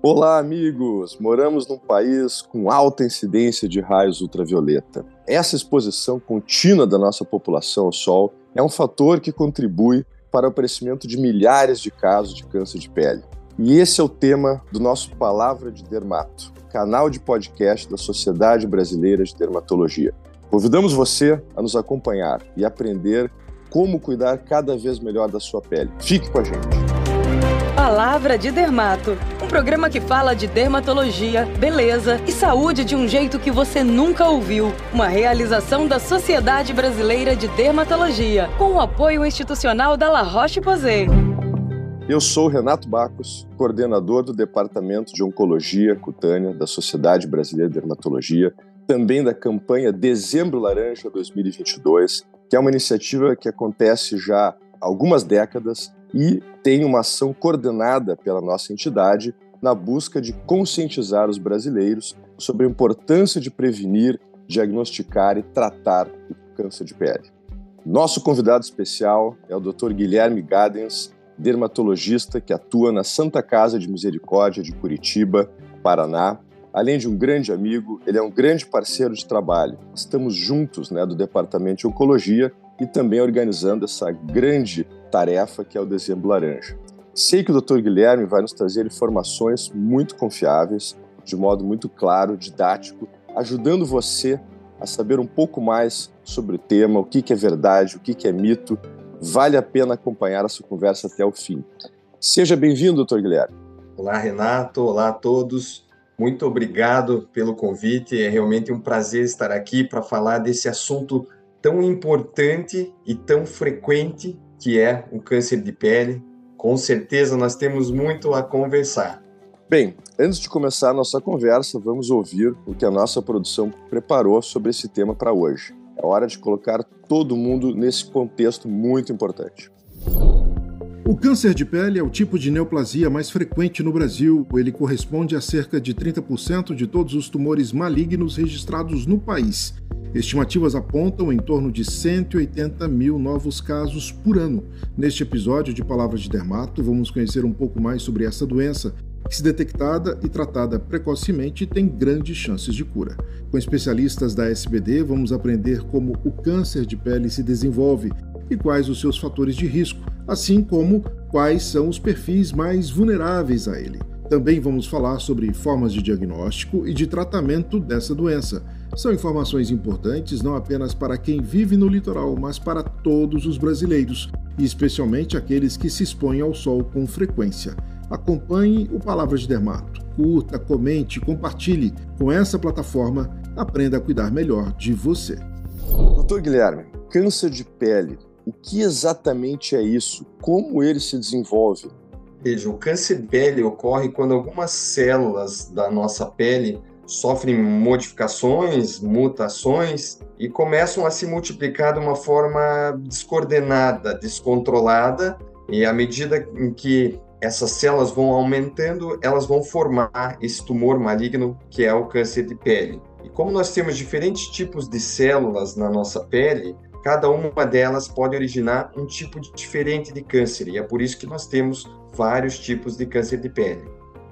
Olá, amigos! Moramos num país com alta incidência de raios ultravioleta. Essa exposição contínua da nossa população ao sol é um fator que contribui para o aparecimento de milhares de casos de câncer de pele. E esse é o tema do nosso Palavra de Dermato, canal de podcast da Sociedade Brasileira de Dermatologia. Convidamos você a nos acompanhar e aprender como cuidar cada vez melhor da sua pele. Fique com a gente. Palavra de Dermato, um programa que fala de dermatologia, beleza e saúde de um jeito que você nunca ouviu. Uma realização da Sociedade Brasileira de Dermatologia, com o apoio institucional da La Roche-Posay. Eu sou Renato Bacos, coordenador do Departamento de Oncologia Cutânea da Sociedade Brasileira de Dermatologia, também da campanha Dezembro Laranja 2022, que é uma iniciativa que acontece já há algumas décadas e tem uma ação coordenada pela nossa entidade na busca de conscientizar os brasileiros sobre a importância de prevenir, diagnosticar e tratar o câncer de pele. Nosso convidado especial é o Dr. Guilherme Gadens, dermatologista que atua na Santa Casa de Misericórdia de Curitiba, Paraná. Além de um grande amigo, ele é um grande parceiro de trabalho. Estamos juntos né, do Departamento de Oncologia e também organizando essa grande tarefa que é o Dezembro Laranja. Sei que o Dr. Guilherme vai nos trazer informações muito confiáveis, de modo muito claro, didático, ajudando você a saber um pouco mais sobre o tema, o que, é verdade, o que, que é mito. Vale a pena acompanhar essa conversa até o fim. Seja bem-vindo, doutor Guilherme. Olá, Renato. Olá a todos. Muito obrigado pelo convite. É realmente um prazer estar aqui para falar desse assunto tão importante e tão frequente que é o câncer de pele. Com certeza nós temos muito a conversar. Bem, antes de começar a nossa conversa, vamos ouvir o que a nossa produção preparou sobre esse tema para hoje. É hora de colocar todo mundo nesse contexto muito importante. O câncer de pele é o tipo de neoplasia mais frequente no Brasil. Ele corresponde a cerca de 30% de todos os tumores malignos registrados no país. Estimativas apontam em torno de 180 mil novos casos por ano. Neste episódio de Palavras de Dermato, vamos conhecer um pouco mais sobre essa doença, que, se detectada e tratada precocemente, tem grandes chances de cura. Com especialistas da SBD, vamos aprender como o câncer de pele se desenvolve e quais os seus fatores de risco assim como quais são os perfis mais vulneráveis a ele. Também vamos falar sobre formas de diagnóstico e de tratamento dessa doença. São informações importantes não apenas para quem vive no litoral, mas para todos os brasileiros, e especialmente aqueles que se expõem ao sol com frequência. Acompanhe o Palavras de Dermato. Curta, comente, compartilhe. Com essa plataforma, aprenda a cuidar melhor de você. Doutor Guilherme, câncer de pele o que exatamente é isso? Como ele se desenvolve? Veja, o câncer de pele ocorre quando algumas células da nossa pele sofrem modificações, mutações e começam a se multiplicar de uma forma descoordenada, descontrolada, e à medida em que essas células vão aumentando, elas vão formar esse tumor maligno que é o câncer de pele. E como nós temos diferentes tipos de células na nossa pele, cada uma delas pode originar um tipo diferente de câncer, e é por isso que nós temos vários tipos de câncer de pele.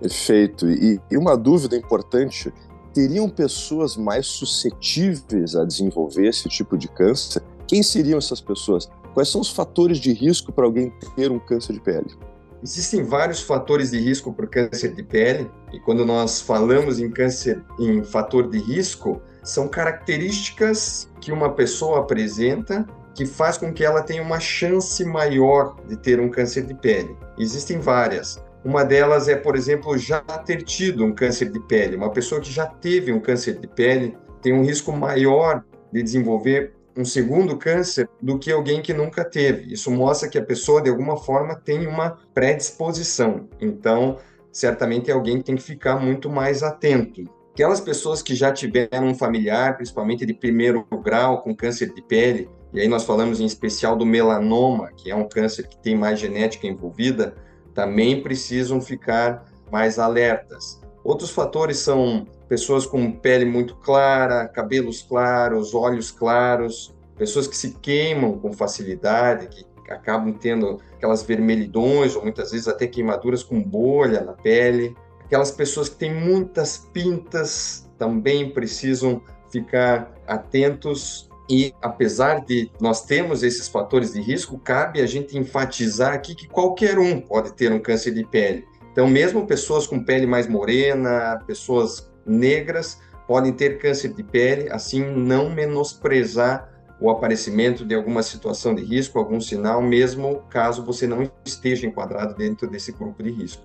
Perfeito. E, e uma dúvida importante: teriam pessoas mais suscetíveis a desenvolver esse tipo de câncer? Quem seriam essas pessoas? Quais são os fatores de risco para alguém ter um câncer de pele? Existem vários fatores de risco para o câncer de pele, e quando nós falamos em câncer em fator de risco, são características que uma pessoa apresenta que faz com que ela tenha uma chance maior de ter um câncer de pele. Existem várias. Uma delas é, por exemplo, já ter tido um câncer de pele. Uma pessoa que já teve um câncer de pele tem um risco maior de desenvolver um segundo câncer do que alguém que nunca teve. Isso mostra que a pessoa, de alguma forma, tem uma predisposição. Então, certamente é alguém que tem que ficar muito mais atento. Aquelas pessoas que já tiveram um familiar, principalmente de primeiro grau, com câncer de pele, e aí nós falamos em especial do melanoma, que é um câncer que tem mais genética envolvida, também precisam ficar mais alertas. Outros fatores são pessoas com pele muito clara, cabelos claros, olhos claros, pessoas que se queimam com facilidade, que acabam tendo aquelas vermelhidões ou muitas vezes até queimaduras com bolha na pele, Aquelas pessoas que têm muitas pintas também precisam ficar atentos e apesar de nós termos esses fatores de risco, cabe a gente enfatizar aqui que qualquer um pode ter um câncer de pele. Então, mesmo pessoas com pele mais morena, pessoas negras, podem ter câncer de pele, assim não menosprezar o aparecimento de alguma situação de risco, algum sinal, mesmo caso você não esteja enquadrado dentro desse grupo de risco.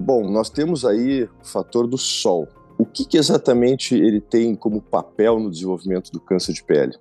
Bom, nós temos aí o fator do sol. O que, que exatamente ele tem como papel no desenvolvimento do câncer de pele?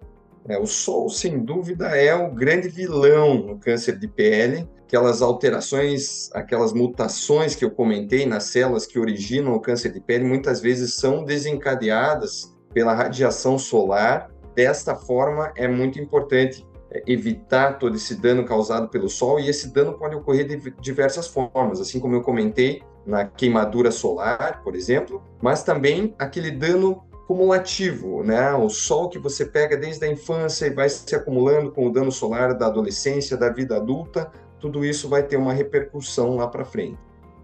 É, o sol, sem dúvida, é o grande vilão no câncer de pele. Aquelas alterações, aquelas mutações que eu comentei nas células que originam o câncer de pele, muitas vezes são desencadeadas pela radiação solar. Desta forma, é muito importante é, evitar todo esse dano causado pelo sol, e esse dano pode ocorrer de diversas formas, assim como eu comentei, na queimadura solar, por exemplo, mas também aquele dano cumulativo, né? O sol que você pega desde a infância e vai se acumulando com o dano solar da adolescência, da vida adulta, tudo isso vai ter uma repercussão lá para frente.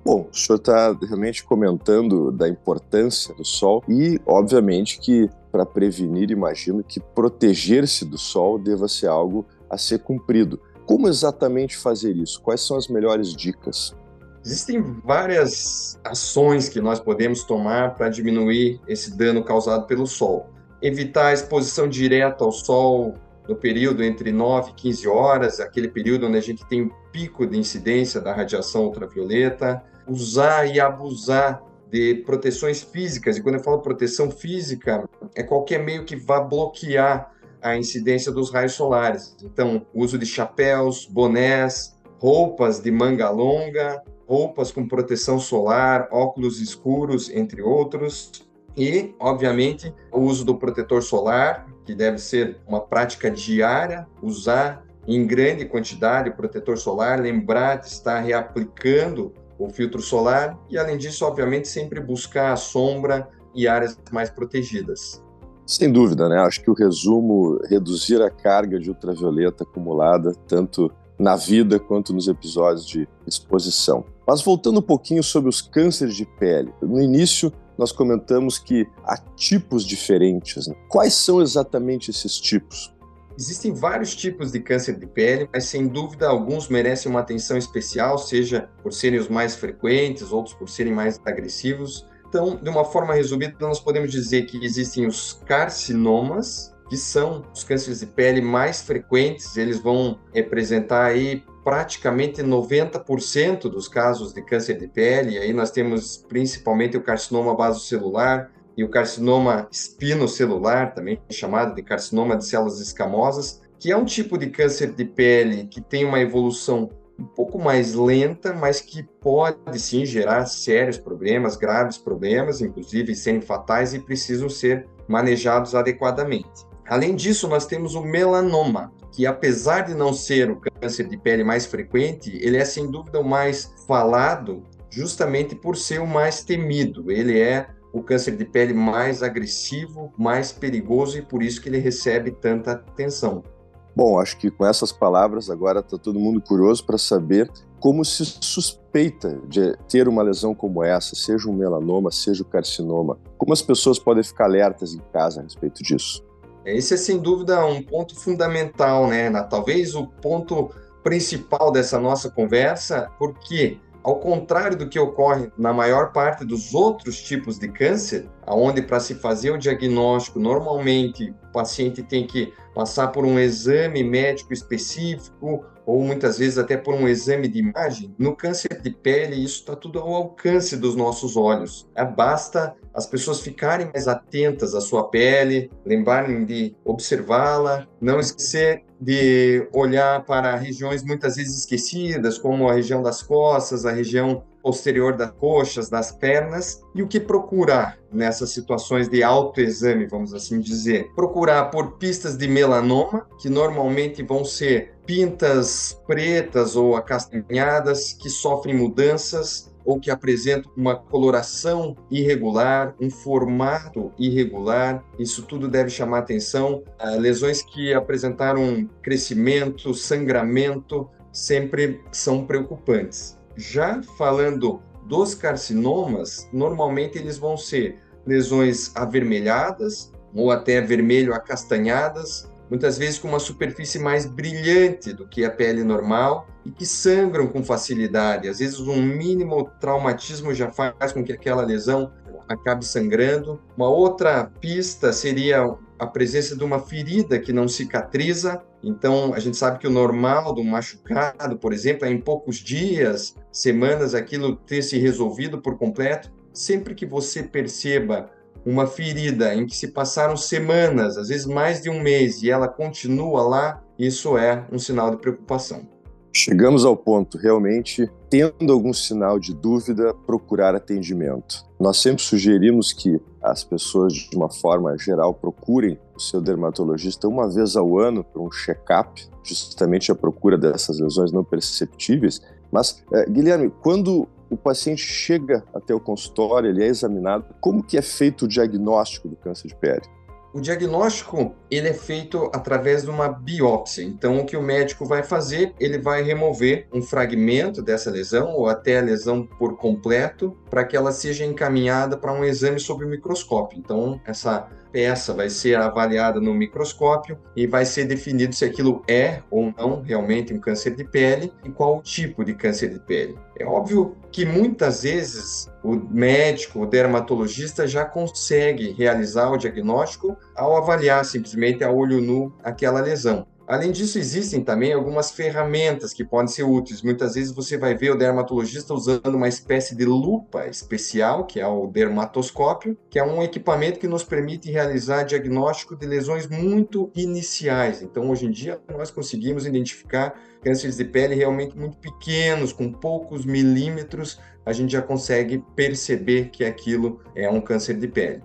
Bom, o senhor está realmente comentando da importância do sol e, obviamente, que para prevenir, imagino que proteger-se do sol deva ser algo a ser cumprido. Como exatamente fazer isso? Quais são as melhores dicas? Existem várias ações que nós podemos tomar para diminuir esse dano causado pelo sol. Evitar a exposição direta ao sol no período entre 9 e 15 horas, aquele período onde a gente tem o pico de incidência da radiação ultravioleta. Usar e abusar de proteções físicas. E quando eu falo proteção física, é qualquer meio que vá bloquear a incidência dos raios solares. Então, uso de chapéus, bonés, roupas de manga longa, roupas com proteção solar, óculos escuros, entre outros. E, obviamente, o uso do protetor solar, que deve ser uma prática diária, usar em grande quantidade o protetor solar, lembrar de estar reaplicando o filtro solar e, além disso, obviamente, sempre buscar a sombra e áreas mais protegidas. Sem dúvida, né? Acho que o resumo reduzir a carga de ultravioleta acumulada, tanto na vida quanto nos episódios de exposição. Mas voltando um pouquinho sobre os cânceres de pele. No início, nós comentamos que há tipos diferentes. Né? Quais são exatamente esses tipos? Existem vários tipos de câncer de pele, mas sem dúvida alguns merecem uma atenção especial, seja por serem os mais frequentes, outros por serem mais agressivos. Então, de uma forma resumida, nós podemos dizer que existem os carcinomas, que são os cânceres de pele mais frequentes, eles vão representar aí praticamente 90% dos casos de câncer de pele. Aí nós temos principalmente o carcinoma basocelular e o carcinoma espinocelular, também chamado de carcinoma de células escamosas, que é um tipo de câncer de pele que tem uma evolução um pouco mais lenta, mas que pode sim gerar sérios problemas, graves problemas, inclusive serem fatais e precisam ser manejados adequadamente. Além disso, nós temos o melanoma, que apesar de não ser o câncer de pele mais frequente, ele é sem dúvida o mais falado, justamente por ser o mais temido. Ele é o câncer de pele mais agressivo, mais perigoso e por isso que ele recebe tanta atenção. Bom, acho que com essas palavras agora está todo mundo curioso para saber como se suspeita de ter uma lesão como essa, seja um melanoma, seja o um carcinoma. Como as pessoas podem ficar alertas em casa a respeito disso? Esse é sem dúvida um ponto fundamental, né? Talvez o ponto principal dessa nossa conversa, porque ao contrário do que ocorre na maior parte dos outros tipos de câncer, aonde para se fazer o diagnóstico, normalmente o paciente tem que passar por um exame médico específico ou muitas vezes até por um exame de imagem. No câncer de pele, isso está tudo ao alcance dos nossos olhos. É, basta as pessoas ficarem mais atentas à sua pele, lembrarem de observá-la, não esquecer de olhar para regiões muitas vezes esquecidas, como a região das costas, a região posterior das coxas, das pernas, e o que procurar nessas situações de autoexame, vamos assim dizer. Procurar por pistas de melanoma, que normalmente vão ser pintas pretas ou acastanhadas, que sofrem mudanças ou que apresentam uma coloração irregular, um formato irregular. Isso tudo deve chamar atenção. Lesões que apresentaram crescimento, sangramento, sempre são preocupantes. Já falando dos carcinomas, normalmente eles vão ser lesões avermelhadas ou até vermelho acastanhadas, muitas vezes com uma superfície mais brilhante do que a pele normal e que sangram com facilidade. Às vezes, um mínimo traumatismo já faz com que aquela lesão acabe sangrando. Uma outra pista seria a presença de uma ferida que não cicatriza. Então, a gente sabe que o normal do machucado, por exemplo, é em poucos dias, semanas, aquilo ter se resolvido por completo. Sempre que você perceba uma ferida em que se passaram semanas, às vezes mais de um mês, e ela continua lá, isso é um sinal de preocupação. Chegamos ao ponto, realmente, tendo algum sinal de dúvida, procurar atendimento. Nós sempre sugerimos que as pessoas, de uma forma geral, procurem o seu dermatologista uma vez ao ano para um check-up, justamente a procura dessas lesões não perceptíveis. Mas, é, Guilherme, quando o paciente chega até o consultório, ele é examinado, como que é feito o diagnóstico do câncer de pele? O diagnóstico ele é feito através de uma biópsia. Então, o que o médico vai fazer, ele vai remover um fragmento dessa lesão ou até a lesão por completo, para que ela seja encaminhada para um exame sob o microscópio. Então, essa peça vai ser avaliada no microscópio e vai ser definido se aquilo é ou não realmente um câncer de pele e qual o tipo de câncer de pele. É óbvio que muitas vezes o médico, o dermatologista já consegue realizar o diagnóstico ao avaliar simplesmente a olho nu aquela lesão. Além disso, existem também algumas ferramentas que podem ser úteis. Muitas vezes você vai ver o dermatologista usando uma espécie de lupa especial, que é o dermatoscópio, que é um equipamento que nos permite realizar diagnóstico de lesões muito iniciais. Então, hoje em dia, nós conseguimos identificar cânceres de pele realmente muito pequenos, com poucos milímetros, a gente já consegue perceber que aquilo é um câncer de pele.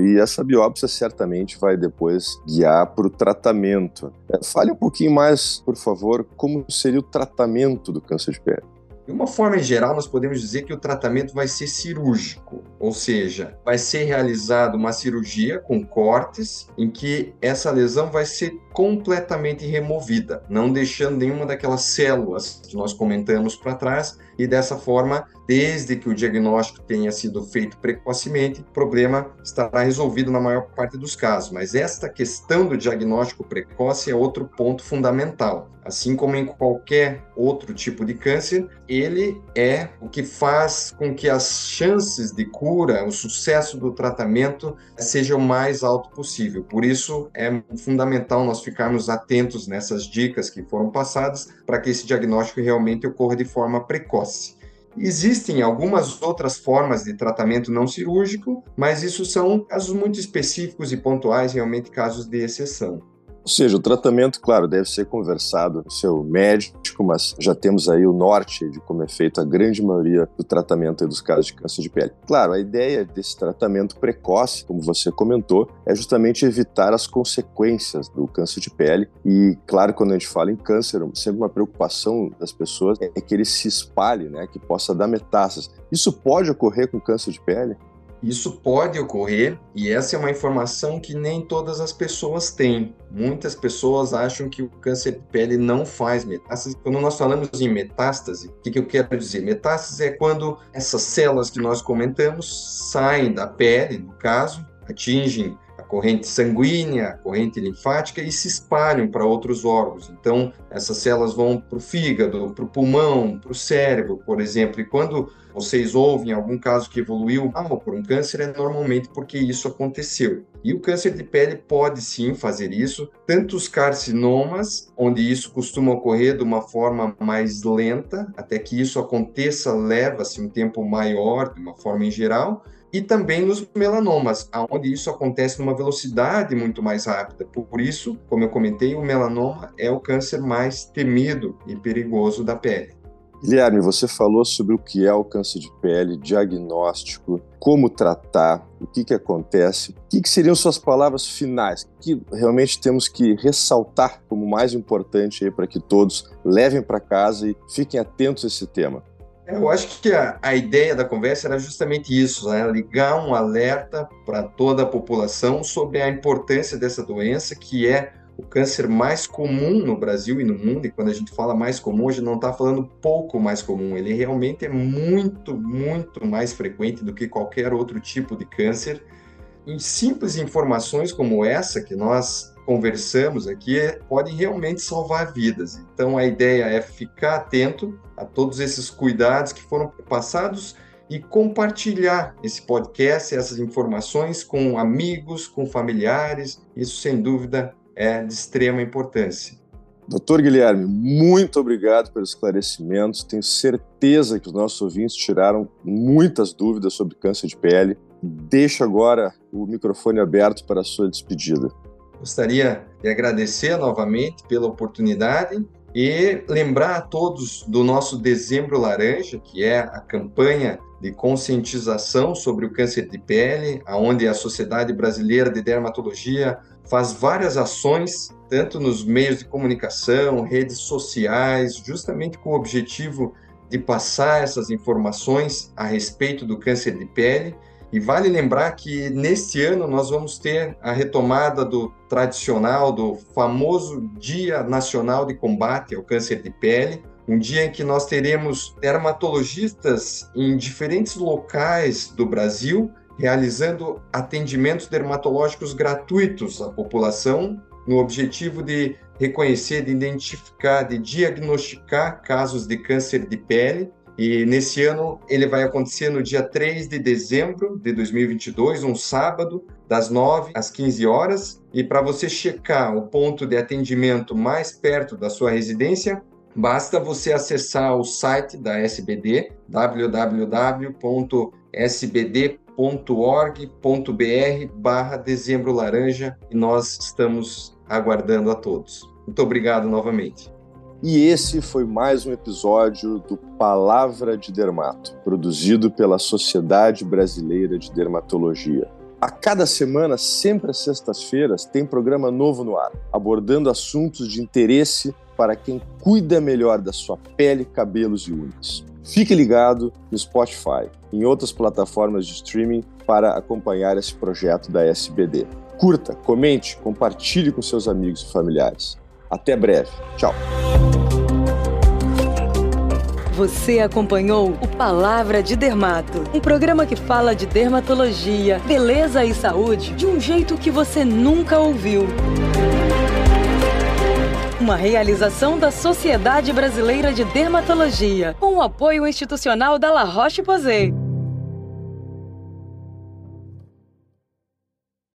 E essa biópsia certamente vai depois guiar para o tratamento. É, fale um pouquinho mais, por favor, como seria o tratamento do câncer de pele. De uma forma geral, nós podemos dizer que o tratamento vai ser cirúrgico, ou seja, vai ser realizada uma cirurgia com cortes em que essa lesão vai ser completamente removida, não deixando nenhuma daquelas células que nós comentamos para trás, e dessa forma, desde que o diagnóstico tenha sido feito precocemente, o problema estará resolvido na maior parte dos casos. Mas esta questão do diagnóstico precoce é outro ponto fundamental. Assim como em qualquer outro tipo de câncer, ele é o que faz com que as chances de cura, o sucesso do tratamento seja o mais alto possível. Por isso é fundamental nós ficarmos atentos nessas dicas que foram passadas para que esse diagnóstico realmente ocorra de forma precoce. Existem algumas outras formas de tratamento não cirúrgico, mas isso são casos muito específicos e pontuais, realmente casos de exceção. Ou seja, o tratamento, claro, deve ser conversado com seu médico, mas já temos aí o norte de como é feito a grande maioria do tratamento dos casos de câncer de pele. Claro, a ideia desse tratamento precoce, como você comentou, é justamente evitar as consequências do câncer de pele. E, claro, quando a gente fala em câncer, sempre uma preocupação das pessoas é que ele se espalhe, né, que possa dar metástases. Isso pode ocorrer com câncer de pele? Isso pode ocorrer e essa é uma informação que nem todas as pessoas têm. Muitas pessoas acham que o câncer de pele não faz metástase. Quando nós falamos em metástase, o que, eu quero dizer? Metástase é quando essas células que nós comentamos saem da pele, no caso, atingem corrente sanguínea, corrente linfática e se espalham para outros órgãos. Então, essas células vão para o fígado, para o pulmão, para o cérebro, por exemplo. E quando vocês ouvem algum caso que evoluiu mal por um câncer, é normalmente porque isso aconteceu. E o câncer de pele pode sim fazer isso, tanto os carcinomas, onde isso costuma ocorrer de uma forma mais lenta, até que isso aconteça, leva-se um tempo maior, de uma forma em geral, e também nos melanomas, onde isso acontece numa velocidade muito mais rápida. Por isso, como eu comentei, o melanoma é o câncer mais temido e perigoso da pele. Guilherme, você falou sobre o que é o câncer de pele, diagnóstico, como tratar, o que, que acontece. O que, que seriam suas palavras finais? que realmente temos que ressaltar como mais importante para que todos levem para casa e fiquem atentos a esse tema? Eu acho que a, a ideia da conversa era justamente isso, né? ligar um alerta para toda a população sobre a importância dessa doença, que é o câncer mais comum no Brasil e no mundo, e quando a gente fala mais comum, a gente não está falando pouco mais comum, ele realmente é muito, muito mais frequente do que qualquer outro tipo de câncer. E simples informações como essa que nós conversamos aqui podem realmente salvar vidas. Então a ideia é ficar atento a todos esses cuidados que foram passados e compartilhar esse podcast, essas informações com amigos, com familiares. Isso, sem dúvida, é de extrema importância. Doutor Guilherme, muito obrigado pelos esclarecimentos. Tenho certeza que os nossos ouvintes tiraram muitas dúvidas sobre câncer de pele. Deixo agora o microfone aberto para a sua despedida. Gostaria de agradecer novamente pela oportunidade e lembrar a todos do nosso Dezembro Laranja, que é a campanha de conscientização sobre o câncer de pele, aonde a Sociedade Brasileira de Dermatologia faz várias ações, tanto nos meios de comunicação, redes sociais, justamente com o objetivo de passar essas informações a respeito do câncer de pele. E vale lembrar que neste ano nós vamos ter a retomada do tradicional, do famoso Dia Nacional de Combate ao Câncer de Pele, um dia em que nós teremos dermatologistas em diferentes locais do Brasil realizando atendimentos dermatológicos gratuitos à população, no objetivo de reconhecer, de identificar, de diagnosticar casos de câncer de pele. E nesse ano ele vai acontecer no dia 3 de dezembro de 2022, um sábado, das 9 às 15 horas. E para você checar o ponto de atendimento mais perto da sua residência, Basta você acessar o site da SBD, www.sbd.org.br barra dezembro laranja e nós estamos aguardando a todos. Muito obrigado novamente. E esse foi mais um episódio do Palavra de Dermato, produzido pela Sociedade Brasileira de Dermatologia. A cada semana, sempre às sextas-feiras, tem programa novo no ar, abordando assuntos de interesse para quem cuida melhor da sua pele, cabelos e unhas. Fique ligado no Spotify e em outras plataformas de streaming para acompanhar esse projeto da SBD. Curta, comente, compartilhe com seus amigos e familiares. Até breve. Tchau. Você acompanhou o Palavra de Dermato, um programa que fala de dermatologia, beleza e saúde de um jeito que você nunca ouviu. Uma realização da Sociedade Brasileira de Dermatologia, com o apoio institucional da La Roche-Posay.